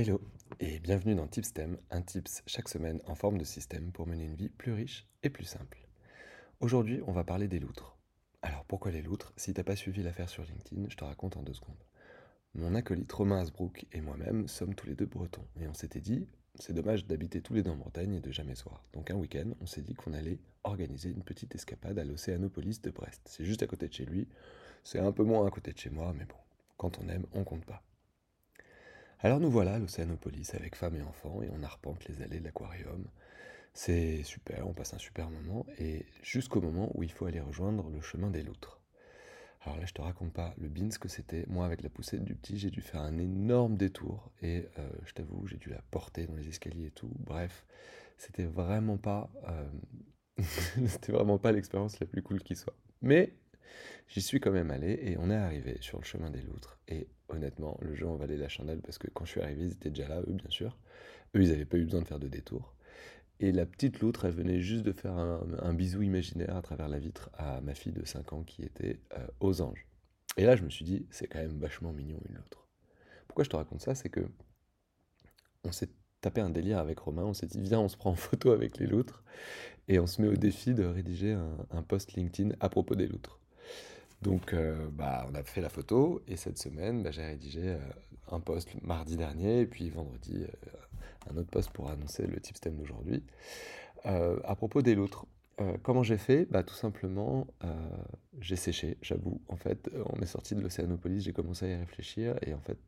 Hello et bienvenue dans Tipstem, un tips chaque semaine en forme de système pour mener une vie plus riche et plus simple. Aujourd'hui, on va parler des loutres. Alors pourquoi les loutres? Si t'as pas suivi l'affaire sur LinkedIn, je te raconte en deux secondes. Mon acolyte Romain Asbrook et moi-même sommes tous les deux bretons et on s'était dit, c'est dommage d'habiter tous les deux en Bretagne et de jamais se voir. Donc un week-end, on s'est dit qu'on allait organiser une petite escapade à l'Océanopolis de Brest. C'est juste à côté de chez lui, c'est un peu moins à côté de chez moi, mais bon, quand on aime, on compte pas. Alors nous voilà à l'Océanopolis avec femme et enfants et on arpente les allées de l'aquarium. C'est super, on passe un super moment et jusqu'au moment où il faut aller rejoindre le chemin des loutres. Alors là, je te raconte pas le bins que c'était. Moi, avec la poussette du petit, j'ai dû faire un énorme détour et euh, je t'avoue, j'ai dû la porter dans les escaliers et tout. Bref, c'était vraiment pas, euh, c'était vraiment pas l'expérience la plus cool qui soit. Mais J'y suis quand même allé et on est arrivé sur le chemin des loutres. Et honnêtement, le jeu en valait la chandelle parce que quand je suis arrivé, ils étaient déjà là, eux, bien sûr. Eux, ils n'avaient pas eu besoin de faire de détour. Et la petite loutre, elle venait juste de faire un, bisou imaginaire à travers la vitre à ma fille de 5 ans qui était euh, aux anges. Et là, je me suis dit, c'est quand même vachement mignon une loutre. Pourquoi je te raconte ça? C'est que on s'est tapé un délire avec Romain, on s'est dit, viens, on se prend en photo avec les loutres et on se met au défi de rédiger un, un post LinkedIn à propos des loutres. Donc, euh, bah, on a fait la photo et cette semaine, bah, j'ai rédigé euh, un post mardi dernier et puis vendredi, euh, un autre post pour annoncer le stem d'aujourd'hui. à propos des loutres, comment j'ai fait? Bah, Tout simplement, j'ai séché, j'avoue. En fait, on est sorti de l'Océanopolis, j'ai commencé à y réfléchir et en fait,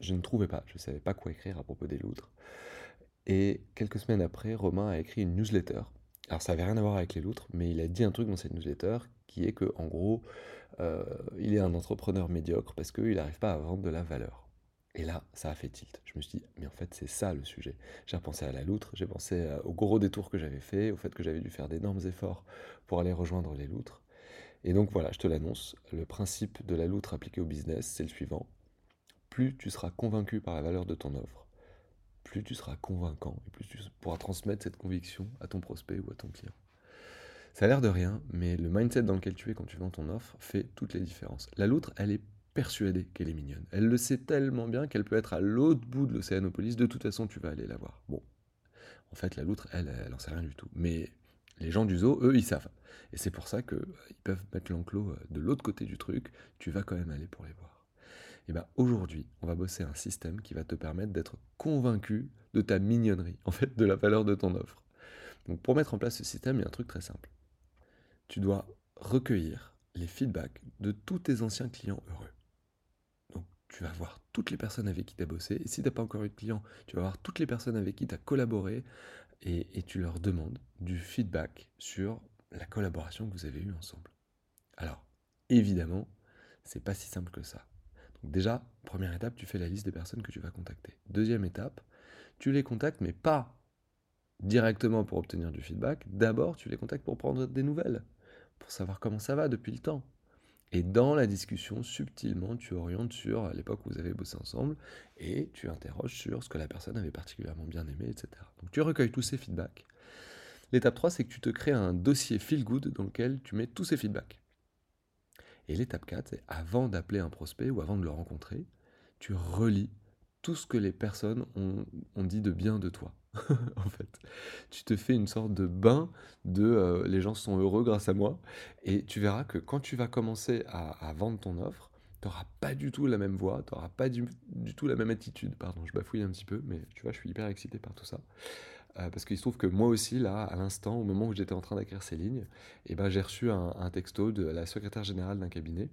je ne trouvais pas, je ne savais pas quoi écrire à propos des loutres. Et quelques semaines après, Romain a écrit une newsletter. Alors ça n'avait rien à voir avec les loutres, mais il a dit un truc dans cette newsletter qui est que en gros, euh, il est un entrepreneur médiocre parce qu'il n'arrive pas à vendre de la valeur. Et là, ça a fait tilt. Je me suis dit, mais en fait, c'est ça le sujet. J'ai repensé à la loutre, j'ai pensé euh, au gros détour que j'avais fait, au fait que j'avais dû faire d'énormes efforts pour aller rejoindre les loutres. Et donc voilà, je te l'annonce, le principe de la loutre appliqué au business, c'est le suivant. Plus tu seras convaincu par la valeur de ton offre, plus tu seras convaincant et plus tu pourras transmettre cette conviction à ton prospect ou à ton client. Ça a l'air de rien, mais le mindset dans lequel tu es quand tu vends ton offre fait toutes les différences. La loutre, elle est persuadée qu'elle est mignonne. Elle le sait tellement bien qu'elle peut être à l'autre bout de l'Océanopolis. De toute façon, tu vas aller la voir. Bon, en fait, la loutre, elle, elle n'en sait rien du tout. Mais les gens du zoo, eux, ils savent. Et c'est pour ça qu'ils euh, peuvent mettre l'enclos euh, de l'autre côté du truc. Tu vas quand même aller pour les voir. Et bien aujourd'hui, on va bosser un système qui va te permettre d'être convaincu de ta mignonnerie, en fait, de la valeur de ton offre. Donc pour mettre en place ce système, il y a un truc très simple tu dois recueillir les feedbacks de tous tes anciens clients heureux. Donc, tu vas voir toutes les personnes avec qui tu as bossé. Et si tu n'as pas encore eu de client, tu vas voir toutes les personnes avec qui tu as collaboré et, tu leur demandes du feedback sur la collaboration que vous avez eue ensemble. Alors, évidemment, c'est pas si simple que ça. Déjà, première étape, tu fais la liste des personnes que tu vas contacter. Deuxième étape, tu les contactes, mais pas directement pour obtenir du feedback. D'abord, tu les contactes pour prendre des nouvelles pour savoir comment ça va depuis le temps. Et dans la discussion, subtilement, tu orientes sur l'époque où vous avez bossé ensemble et tu interroges sur ce que la personne avait particulièrement bien aimé, etc. Donc tu recueilles tous ces feedbacks. L'étape 3, c'est que tu te crées un dossier feel good dans lequel tu mets tous ces feedbacks. Et l'étape 4, c'est avant d'appeler un prospect ou avant de le rencontrer, tu relis tout ce que les personnes ont, dit de bien de toi. en fait, tu te fais une sorte de bain de euh, les gens sont heureux grâce à moi. Et tu verras que quand tu vas commencer à, vendre ton offre, tu n'auras pas du tout la même voix, tu n'auras pas du, tout la même attitude. Pardon, je bafouille un petit peu, mais tu vois, je suis hyper excité par tout ça. Euh, parce qu'il se trouve que moi aussi, là, à l'instant, au moment où j'étais en train d'écrire ces lignes, eh ben, j'ai reçu un texto de la secrétaire générale d'un cabinet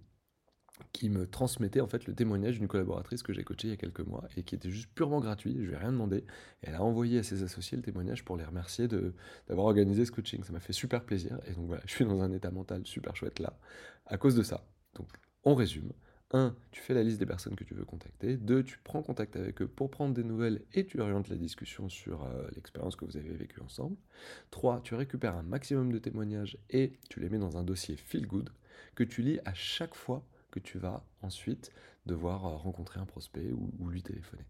qui me transmettait en fait le témoignage d'une collaboratrice que j'ai coachée il y a quelques mois et qui était juste purement gratuit, je lui ai rien demandé. Elle a envoyé à ses associés le témoignage pour les remercier d'avoir organisé ce coaching. Ça m'a fait super plaisir et donc voilà, je suis dans un état mental super chouette là à cause de ça. Donc on résume. 1. Tu fais la liste des personnes que tu veux contacter. 2. Tu prends contact avec eux pour prendre des nouvelles et tu orientes la discussion sur euh, l'expérience que vous avez vécue ensemble. 3. Tu récupères un maximum de témoignages et tu les mets dans un dossier feel good que tu lis à chaque fois que tu vas ensuite devoir euh, rencontrer un prospect ou, lui téléphoner.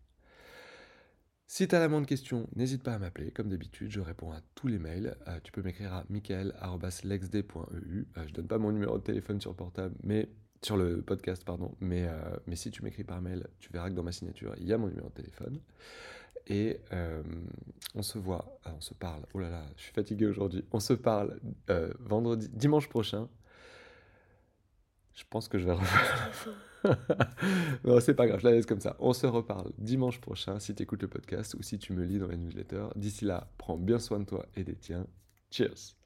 Si tu as la moindre question, n'hésite pas à m'appeler. Comme d'habitude, je réponds à tous les mails. Euh, tu peux m'écrire à michael.lexd.eu. Euh, je donne pas mon numéro de téléphone sur portable, mais sur le podcast, pardon. Mais, euh, mais si tu m'écris par mail, tu verras que dans ma signature, il y a mon numéro de téléphone. Et euh, on se voit, ah, on se parle. Oh là là, je suis fatigué aujourd'hui. On se parle euh, vendredi, dimanche prochain. Je pense que je vais refaire. non, c'est pas grave, je la laisse comme ça. On se reparle dimanche prochain si tu écoutes le podcast ou si tu me lis dans les newsletters. D'ici là, prends bien soin de toi et des tiens. Cheers!